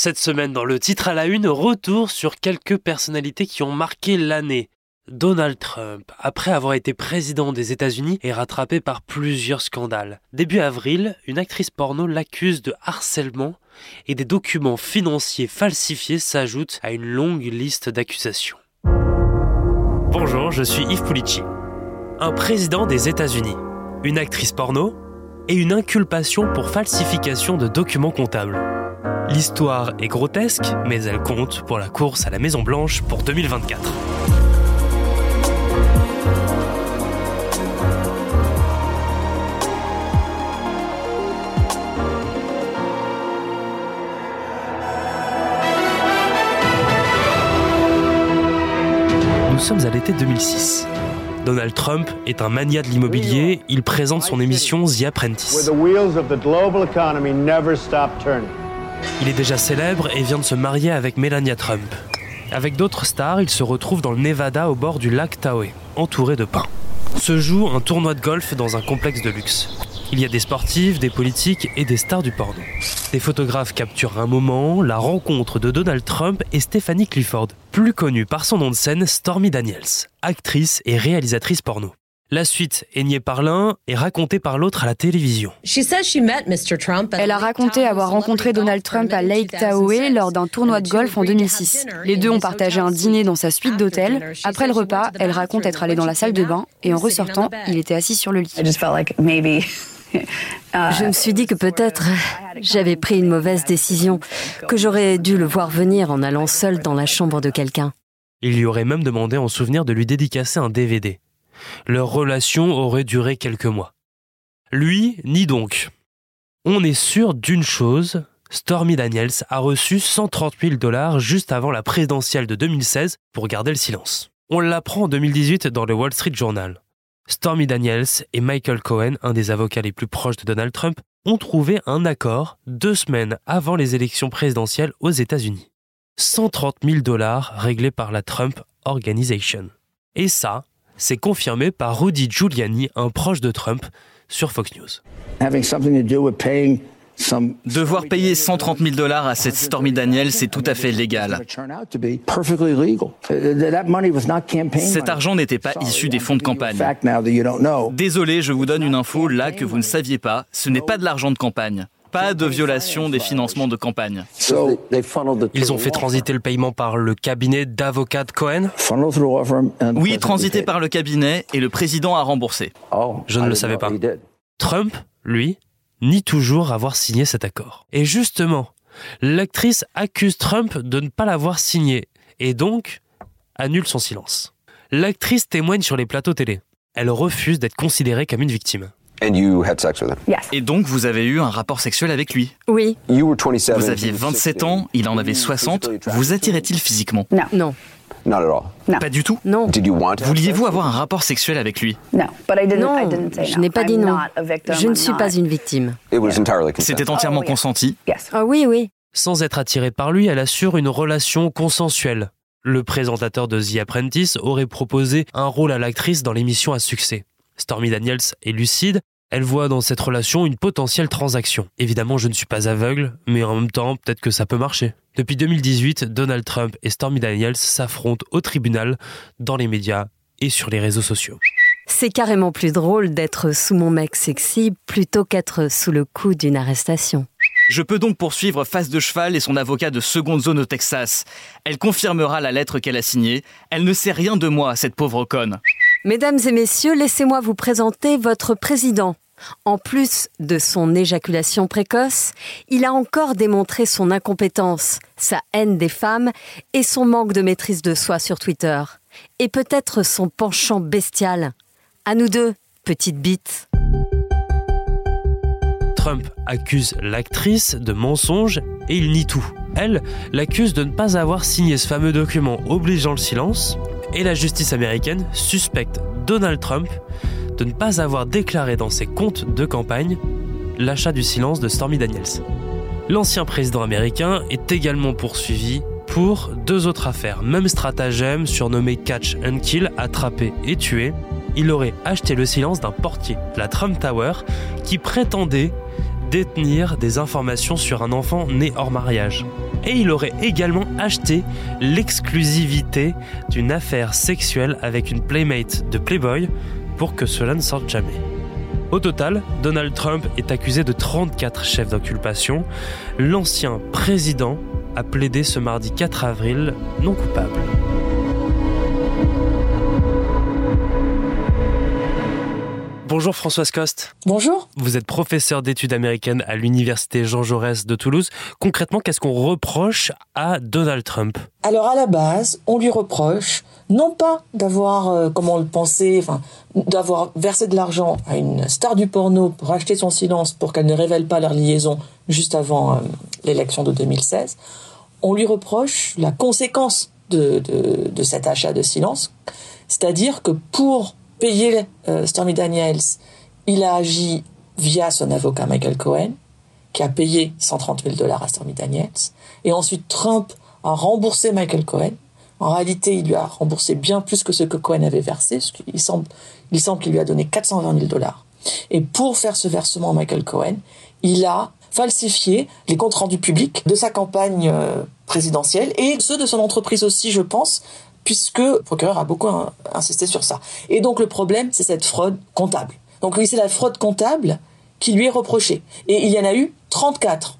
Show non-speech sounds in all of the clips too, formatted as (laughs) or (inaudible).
Cette semaine, dans le titre à la une, retour sur quelques personnalités qui ont marqué l'année. Donald Trump, après avoir été président des États-Unis, est rattrapé par plusieurs scandales. Début avril, une actrice porno l'accuse de harcèlement et des documents financiers falsifiés s'ajoutent à une longue liste d'accusations. Bonjour, je suis Yves Pulici. Un président des États-Unis, une actrice porno et une inculpation pour falsification de documents comptables. L'histoire est grotesque, mais elle compte pour la course à la Maison Blanche pour 2024. Nous sommes à l'été 2006. Donald Trump est un mania de l'immobilier, il présente son émission The Apprentice. Il est déjà célèbre et vient de se marier avec Melania Trump. Avec d'autres stars, il se retrouve dans le Nevada au bord du lac Tahoe, entouré de pins. Se joue un tournoi de golf dans un complexe de luxe. Il y a des sportifs, des politiques et des stars du porno. Des photographes capturent un moment, la rencontre de Donald Trump et Stephanie Clifford, plus connue par son nom de scène Stormy Daniels, actrice et réalisatrice porno. La suite est niée par l'un et racontée par l'autre à la télévision. Elle a raconté avoir rencontré Donald Trump à Lake Tahoe lors d'un tournoi de golf en 2006. Les deux ont partagé un dîner dans sa suite d'hôtel. Après le repas, elle raconte être allée dans la salle de bain et en ressortant, il était assis sur le lit. (laughs) Je me suis dit que peut-être j'avais pris une mauvaise décision, que j'aurais dû le voir venir en allant seul dans la chambre de quelqu'un. Il lui aurait même demandé en souvenir de lui dédicacer un DVD. Leur relation aurait duré quelques mois. Lui, ni donc. On est sûr d'une chose, Stormy Daniels a reçu 130 000 dollars juste avant la présidentielle de 2016 pour garder le silence. On l'apprend en 2018 dans le Wall Street Journal. Stormy Daniels et Michael Cohen, un des avocats les plus proches de Donald Trump, ont trouvé un accord deux semaines avant les élections présidentielles aux États-Unis. 130 000 dollars réglés par la Trump Organization. Et ça, c'est confirmé par Rudy Giuliani, un proche de Trump, sur Fox News. Devoir payer 130 000 dollars à cette Stormy Daniels, c'est tout à fait légal. Cet argent n'était pas issu des fonds de campagne. Désolé, je vous donne une info là que vous ne saviez pas. Ce n'est pas de l'argent de campagne. Pas de violation des financements de campagne. Ils ont fait transiter le paiement par le cabinet d'avocats de Cohen Oui, transité par le cabinet et le président a remboursé. Je ne le savais pas. Trump, lui, ni toujours avoir signé cet accord. Et justement, l'actrice accuse Trump de ne pas l'avoir signé et donc annule son silence. L'actrice témoigne sur les plateaux télé. Elle refuse d'être considérée comme une victime. Et donc vous avez eu un rapport sexuel avec lui? Oui. Vous aviez 27 ans, il en avait 60. Vous attirait-il physiquement? Non. Pas du tout? Non. Vouliez-vous avoir un rapport sexuel avec lui? Non, je n'ai pas dit non. Je ne suis pas une victime. C'était entièrement consenti? Ah oui, oui. Sans être attirée par lui, elle assure une relation consensuelle. Le présentateur de The Apprentice aurait proposé un rôle à l'actrice dans l'émission à succès. Stormy Daniels est lucide, elle voit dans cette relation une potentielle transaction. Évidemment, je ne suis pas aveugle, mais en même temps, peut-être que ça peut marcher. Depuis 2018, Donald Trump et Stormy Daniels s'affrontent au tribunal, dans les médias et sur les réseaux sociaux. C'est carrément plus drôle d'être sous mon mec sexy plutôt qu'être sous le coup d'une arrestation. Je peux donc poursuivre Face de Cheval et son avocat de seconde zone au Texas. Elle confirmera la lettre qu'elle a signée. Elle ne sait rien de moi, cette pauvre conne. Mesdames et messieurs, laissez-moi vous présenter votre président. En plus de son éjaculation précoce, il a encore démontré son incompétence, sa haine des femmes et son manque de maîtrise de soi sur Twitter. Et peut-être son penchant bestial. À nous deux, petite bite. Trump accuse l'actrice de mensonge et il nie tout. Elle l'accuse de ne pas avoir signé ce fameux document obligeant le silence et la justice américaine suspecte Donald Trump de ne pas avoir déclaré dans ses comptes de campagne l'achat du silence de Stormy Daniels. L'ancien président américain est également poursuivi pour deux autres affaires. Même stratagème, surnommé Catch and Kill, attrapé et tué. Il aurait acheté le silence d'un portier, la Trump Tower, qui prétendait détenir des informations sur un enfant né hors mariage. et il aurait également acheté l'exclusivité d'une affaire sexuelle avec une playmate de Playboy pour que cela ne sorte jamais. Au total, Donald Trump est accusé de 34 chefs d'inculpation. L'ancien président a plaidé ce mardi 4 avril non coupable. Bonjour Françoise Coste. Bonjour. Vous êtes professeur d'études américaines à l'université Jean Jaurès de Toulouse. Concrètement, qu'est-ce qu'on reproche à Donald Trump? Alors à la base, on lui reproche non pas d'avoir, euh, comme on le pensait, enfin, d'avoir versé de l'argent à une star du porno pour acheter son silence pour qu'elle ne révèle pas leur liaison juste avant euh, l'élection de 2016. On lui reproche la conséquence de, de, de cet achat de silence, c'est-à-dire que pour payer euh, Stormy Daniels, il a agi via son avocat Michael Cohen, qui a payé 130 000 dollars à Stormy Daniels. Et ensuite, Trump a remboursé Michael Cohen. En réalité, il lui a remboursé bien plus que ce que Cohen avait versé. Il semble, il semble qu'il lui a donné 420 000 dollars. Et pour faire ce versement à Michael Cohen, il a falsifié les comptes rendus publics de sa campagne euh, présidentielle et ceux de son entreprise aussi, je pense, puisque le procureur a beaucoup insisté sur ça. Et donc le problème, c'est cette fraude comptable. Donc oui, c'est la fraude comptable qui lui est reprochée. Et il y en a eu 34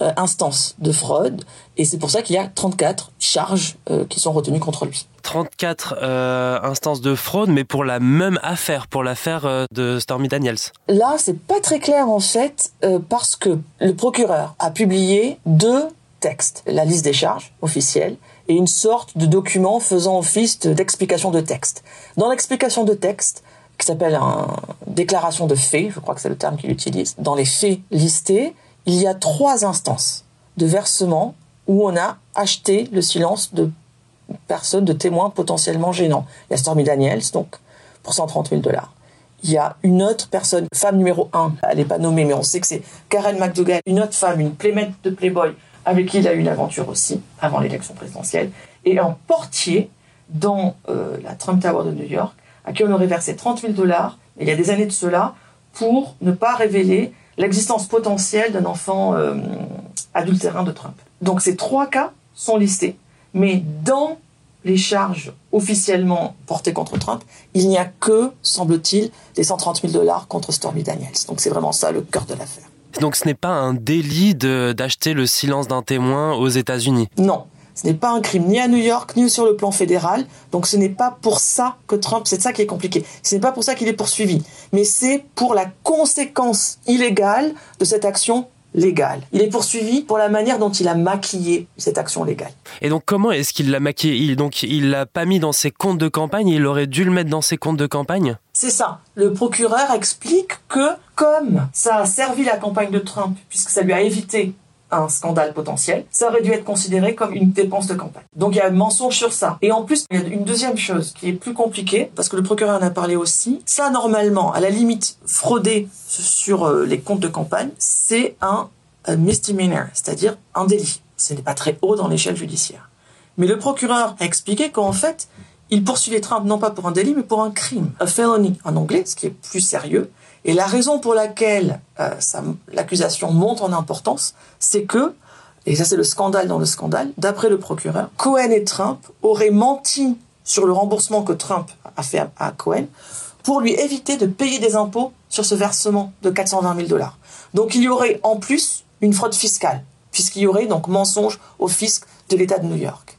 euh, instances de fraude, et c'est pour ça qu'il y a 34 charges euh, qui sont retenues contre lui. 34 euh, instances de fraude, mais pour la même affaire, pour l'affaire de Stormy Daniels. Là, c'est pas très clair en fait, parce que le procureur a publié deux textes, la liste des charges officielle et une sorte de document faisant office d'explication de texte. Dans l'explication de texte, qui s'appelle une déclaration de faits, je crois que c'est le terme qu'il utilise, dans les faits listés, il y a trois instances de versement où on a acheté le silence de personnes, de témoins potentiellement gênants. Il y a Stormy Daniels, donc, pour 130 000 dollars. Il y a une autre personne, femme numéro un, elle n'est pas nommée, mais on sait que c'est Karen McDougall, une autre femme, une playmate de Playboy, avec qui il a eu une aventure aussi, avant l'élection présidentielle, et un portier dans euh, la Trump Tower de New York, à qui on aurait versé 30 000 dollars, il y a des années de cela, pour ne pas révéler l'existence potentielle d'un enfant euh, adultérin de Trump. Donc ces trois cas sont listés. Mais dans les charges officiellement portées contre Trump, il n'y a que, semble-t-il, les 130 000 dollars contre Stormy Daniels. Donc c'est vraiment ça le cœur de l'affaire. Donc ce n'est pas un délit d'acheter le silence d'un témoin aux États-Unis? Non. Ce n'est pas un crime ni à New York ni sur le plan fédéral. Donc ce n'est pas pour ça que Trump, c'est ça qui est compliqué. Ce n'est pas pour ça qu'il est poursuivi. Mais c'est pour la conséquence illégale de cette action légale. Il est poursuivi pour la manière dont il a maquillé cette action légale. Et donc comment est-ce qu'il l'a maquillé? Il, Donc il l'a pas mis dans ses comptes de campagne, il aurait dû le mettre dans ses comptes de campagne? C'est ça. Le procureur explique que comme ça a servi la campagne de Trump, puisque ça lui a évité un scandale potentiel, ça aurait dû être considéré comme une dépense de campagne. Donc il y a un mensonge sur ça. Et en plus, il y a une deuxième chose qui est plus compliquée, parce que le procureur en a parlé aussi. Ça, normalement, à la limite, frauder sur euh, les comptes de campagne, c'est un, misdemeanor, c'est-à-dire un délit. Ce n'est pas très haut dans l'échelle judiciaire. Mais le procureur a expliqué qu'en fait, il poursuivait Trump non pas pour un délit, mais pour un crime, a felony en anglais, ce qui est plus sérieux, et la raison pour laquelle euh, l'accusation monte en importance, c'est que, et ça c'est le scandale dans le scandale, d'après le procureur, Cohen et Trump auraient menti sur le remboursement que Trump a fait à, Cohen pour lui éviter de payer des impôts sur ce versement de 420 000 dollars. Donc il y aurait en plus une fraude fiscale, puisqu'il y aurait donc mensonge au fisc de l'État de New York.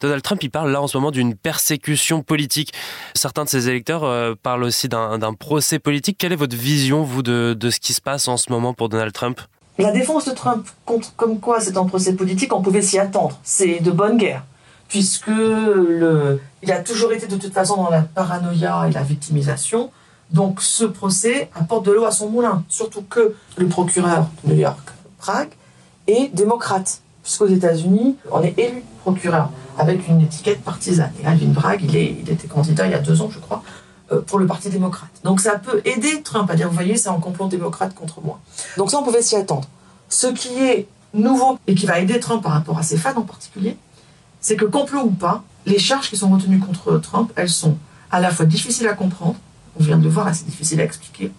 Donald Trump, il parle là en ce moment d'une persécution politique. Certains de ses électeurs euh, parlent aussi d'un procès politique. Quelle est votre vision, vous, de, ce qui se passe en ce moment pour Donald Trump? La défense de Trump contre comme quoi c'est un procès politique, on pouvait s'y attendre. C'est de bonne guerre, puisque il a toujours été de toute façon dans la paranoïa et la victimisation. Donc ce procès apporte de l'eau à son moulin, surtout que le procureur de New York, Prague, est démocrate, puisqu'aux États-Unis, on est élu procureur avec une étiquette partisane. Et Alvin Bragg, il, était candidat il y a deux ans, je crois, euh, pour le Parti démocrate. Donc ça peut aider Trump à dire, vous voyez, c'est un complot démocrate contre moi. Donc ça, on pouvait s'y attendre. Ce qui est nouveau et qui va aider Trump par rapport à ses fans en particulier, c'est que complot ou pas, les charges qui sont retenues contre Trump, elles sont à la fois difficiles à comprendre, on vient de le voir, c'est difficile à expliquer,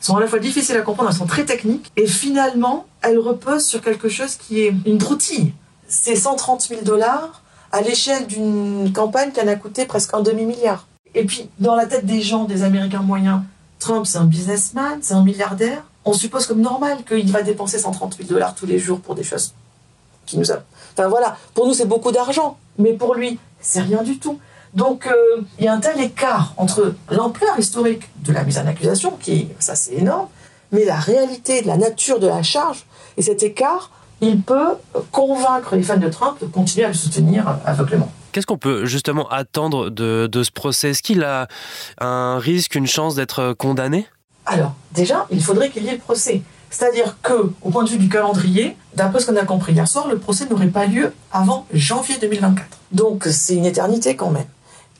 sont à la fois difficiles à comprendre, elles sont très techniques, et finalement, elles reposent sur quelque chose qui est une broutille c'est 130 000 dollars à l'échelle d'une campagne qui en a coûté presque un demi-milliard. Et puis, dans la tête des gens, des Américains moyens, Trump, c'est un businessman, c'est un milliardaire. On suppose comme normal qu'il va dépenser 130 000 dollars tous les jours pour des choses qui nous a... Enfin voilà, pour nous c'est beaucoup d'argent, mais pour lui, c'est rien du tout. Donc euh, il y a un tel écart entre l'ampleur historique de la mise en accusation, qui, ça c'est énorme, mais la réalité, la nature de la charge, et cet écart, il peut convaincre les fans de Trump de continuer à le soutenir aveuglément. Qu'est-ce qu'on peut justement attendre de, de ce procès? Est-ce qu'il a un risque, une chance d'être condamné? Alors, déjà, il faudrait qu'il y ait le procès. C'est-à-dire que, au point de vue du calendrier, d'après ce qu'on a compris hier soir, le procès n'aurait pas lieu avant janvier 2024. Donc, c'est une éternité quand même.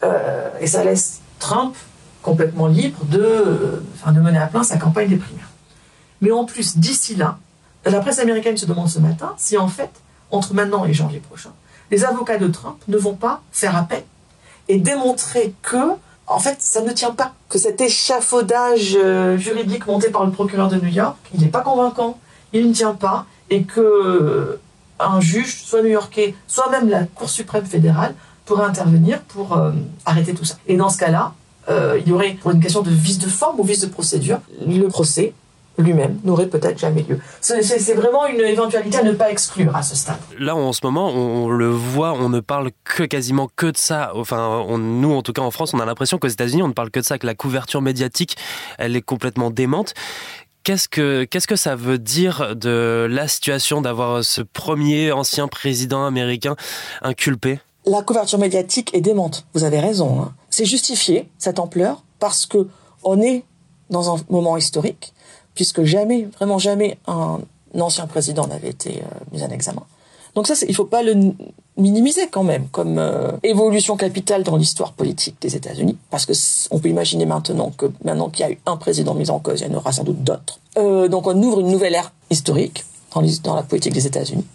Euh, et ça laisse Trump complètement libre de, enfin, de mener à plein sa campagne des primaires. Mais en plus, d'ici là, la presse américaine se demande ce matin si en fait, entre maintenant et janvier prochain, les avocats de Trump ne vont pas faire appel et démontrer que, en fait, ça ne tient pas, que cet échafaudage euh, juridique monté par le procureur de New York, il n'est pas convaincant, il ne tient pas, et que euh, un juge, soit new-yorkais, soit même la Cour suprême fédérale, pourrait intervenir pour euh, arrêter tout ça. Et dans ce cas-là, il y aurait, pour une question de vice de forme ou vice de procédure, le procès lui-même n'aurait peut-être jamais lieu. C'est vraiment une éventualité à ne pas exclure à ce stade. Là, en ce moment, on le voit, on ne parle que quasiment que de ça. Enfin, nous, en tout cas en France, on a l'impression qu'aux États-Unis, on ne parle que de ça, que la couverture médiatique, elle est complètement démente. Qu'est-ce que, qu'est-ce que ça veut dire de la situation d'avoir ce premier ancien président américain inculpé? La couverture médiatique est démente, vous avez raison. Hein. C'est justifié, cette ampleur, parce que on est dans un moment historique puisque jamais, vraiment jamais, un ancien président n'avait été euh, mis en examen. Donc ça, il faut pas le minimiser quand même comme euh, évolution capitale dans l'histoire politique des États-Unis, parce que on peut imaginer maintenant que maintenant qu'il y a eu un président mis en cause, il y en aura sans doute d'autres. Euh, donc on ouvre une nouvelle ère historique dans, dans la politique des États-Unis.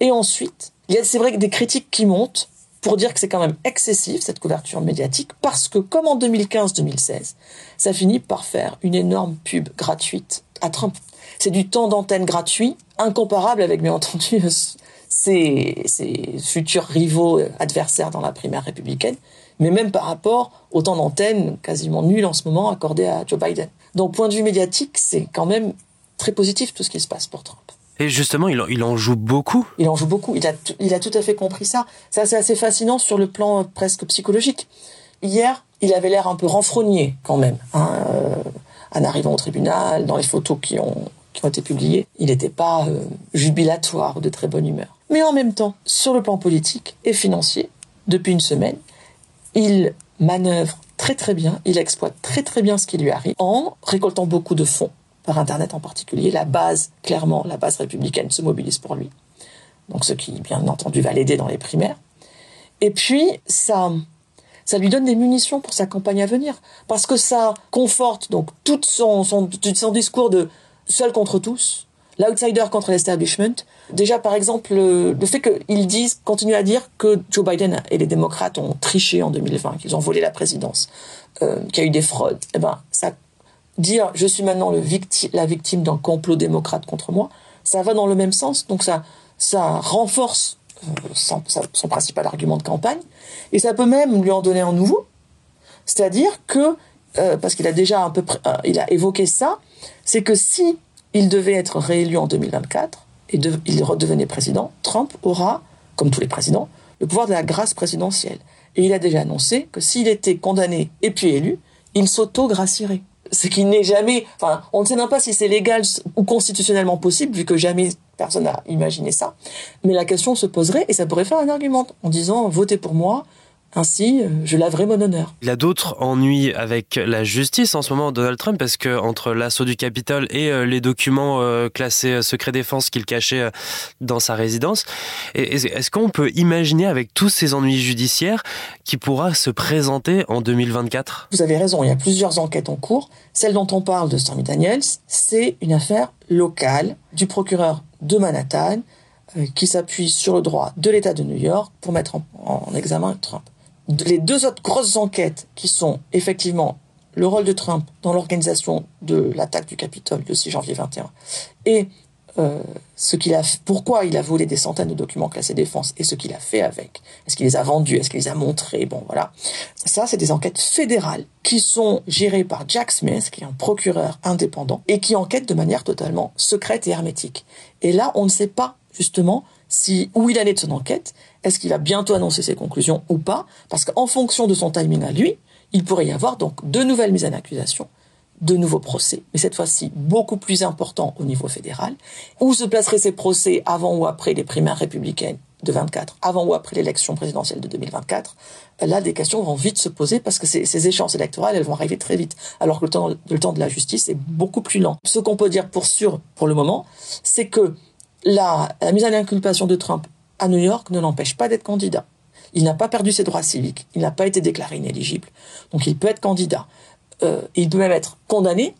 Et ensuite, il y a c'est vrai des critiques qui montent pour dire que c'est quand même excessif cette couverture médiatique parce que comme en 2015-2016, ça finit par faire une énorme pub gratuite à Trump. C'est du temps d'antenne gratuit, incomparable avec bien entendu (laughs) ses, futurs rivaux adversaires dans la primaire républicaine, mais même par rapport au temps d'antenne quasiment nul en ce moment accordé à Joe Biden. Donc point de vue médiatique, c'est quand même très positif tout ce qui se passe pour Trump. Et justement, il, en joue beaucoup. Il en joue beaucoup. Il a, tout à fait compris ça. Ça, c'est assez fascinant sur le plan presque psychologique. Hier, il avait l'air un peu renfrogné quand même. Hein, euh, en arrivant au tribunal, dans les photos qui ont, qui ont été publiées, il n'était pas euh, jubilatoire ou de très bonne humeur. Mais en même temps, sur le plan politique et financier, depuis une semaine, il manœuvre très très bien, il exploite très très bien ce qui lui arrive en récoltant beaucoup de fonds par Internet en particulier, la base, clairement, la base républicaine se mobilise pour lui. Donc ce qui, bien entendu, va l'aider dans les primaires. Et puis, ça, ça lui donne des munitions pour sa campagne à venir. Parce que ça conforte donc tout son, son, son discours de seul contre tous, l'outsider contre l'establishment. Déjà, par exemple, le, fait qu'ils disent, continuent à dire que Joe Biden et les démocrates ont triché en 2020, qu'ils ont volé la présidence, euh, qu'il y a eu des fraudes, eh ben, ça dire je suis maintenant la victime d'un complot démocrate contre moi, ça va dans le même sens. Donc ça, ça renforce euh, son, principal argument de campagne, et ça peut même lui en donner un nouveau. C'est-à-dire que, euh, parce qu'il a déjà un peu, euh, il a évoqué ça, c'est que si il devait être réélu en 2024 et il redevenait président, Trump aura, comme tous les présidents, le pouvoir de la grâce présidentielle. Et il a déjà annoncé que s'il était condamné et puis élu, il s'auto-gracierait ce qui n'est jamais, enfin, on ne sait même pas si c'est légal ou constitutionnellement possible, vu que jamais personne n'a imaginé ça. Mais la question se poserait et ça pourrait faire un argument en disant votez pour moi, ainsi, euh, je laverai mon honneur. Il a d'autres ennuis avec la justice en ce moment, Donald Trump, parce que entre l'assaut du Capitole et euh, les documents euh, classés secret défense qu'il cachait dans sa résidence, est-ce qu'on peut imaginer avec tous ces ennuis judiciaires qui pourra se présenter en 2024 Vous avez raison, il y a plusieurs enquêtes en cours. Celle dont on parle de Stormy Daniels, c'est une affaire locale du procureur de Manhattan qui s'appuie sur le droit de l'État de New York pour mettre en, en examen Trump les deux autres grosses enquêtes qui sont effectivement le rôle de Trump dans l'organisation de l'attaque du Capitole le 6 janvier 21 et euh, ce qu'il a, pourquoi il a volé des centaines de documents classés défense et ce qu'il a fait avec. Est-ce qu'il les a vendus? Est-ce qu'il les a montrés? Bon, voilà. Ça, c'est des enquêtes fédérales qui sont gérées par Jack Smith, qui est un procureur indépendant et qui enquête de manière totalement secrète et hermétique. Et là, on ne sait pas justement si où il allait de son enquête. Est-ce qu'il va bientôt annoncer ses conclusions ou pas Parce qu'en fonction de son timing à lui, il pourrait y avoir donc de nouvelles mises en accusation de nouveaux procès, mais cette fois-ci beaucoup plus important au niveau fédéral. Où se placeraient ces procès avant ou après les primaires républicaines de 24, avant ou après l'élection présidentielle de 2024 Là, des questions vont vite se poser parce que ces, échéances électorales, elles vont arriver très vite, alors que le temps, le temps de la justice est beaucoup plus lent. Ce qu'on peut dire pour sûr pour le moment, c'est que la, mise en inculpation de Trump à New York ne l'empêche pas d'être candidat. Il n'a pas perdu ses droits civiques, il n'a pas été déclaré inéligible, donc il peut être candidat. Euh, il peut même être condamné,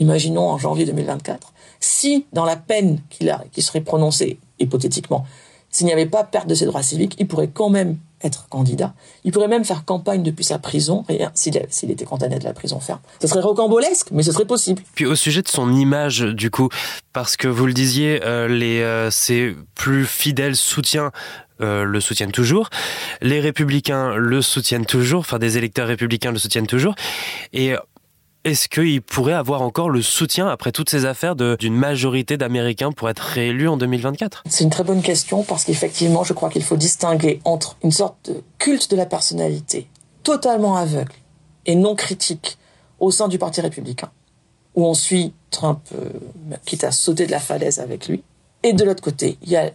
imaginons en janvier 2024, si dans la peine qu'il a, qui serait prononcée hypothétiquement, s'il n'y avait pas perte de ses droits civiques, il pourrait quand même être candidat. Il pourrait même faire campagne depuis sa prison, rien, s'il, était condamné de la prison ferme. Ce serait rocambolesque, mais ce serait possible. Puis au sujet de son image, du coup, parce que vous le disiez, euh, les, euh, ses plus fidèles soutiens euh, le soutiennent toujours. Les républicains le soutiennent toujours, enfin des électeurs républicains le soutiennent toujours. Et est-ce qu'il pourrait avoir encore le soutien, après toutes ces affaires, d'une majorité d'Américains pour être réélu en 2024 C'est une très bonne question parce qu'effectivement, je crois qu'il faut distinguer entre une sorte de culte de la personnalité totalement aveugle et non critique au sein du Parti républicain, où on suit Trump, euh, quitte à sauter de la falaise avec lui, et de l'autre côté, il y a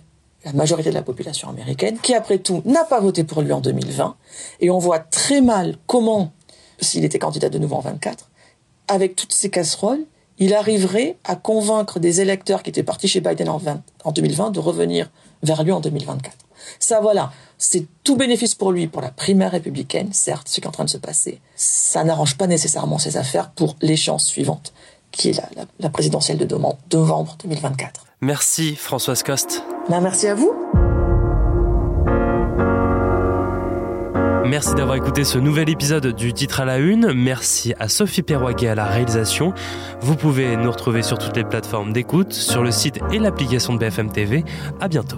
la majorité de la population américaine, qui après tout n'a pas voté pour lui en 2020, et on voit très mal comment, s'il était candidat de nouveau en 24, avec toutes ces casseroles, il arriverait à convaincre des électeurs qui étaient partis chez Biden en, en 2020 de revenir vers lui en 2024. Ça, voilà, c'est tout bénéfice pour lui, pour la primaire républicaine, certes, ce qui est en train de se passer. Ça n'arrange pas nécessairement ses affaires pour l'échéance suivante, qui est la, la présidentielle de novembre 2024. Merci Françoise Coste. Ben, merci à vous. Merci d'avoir écouté ce nouvel épisode du titre à la une. Merci à Sophie Perroguet à la réalisation. Vous pouvez nous retrouver sur toutes les plateformes d'écoute, sur le site et l'application de BFM TV. À bientôt.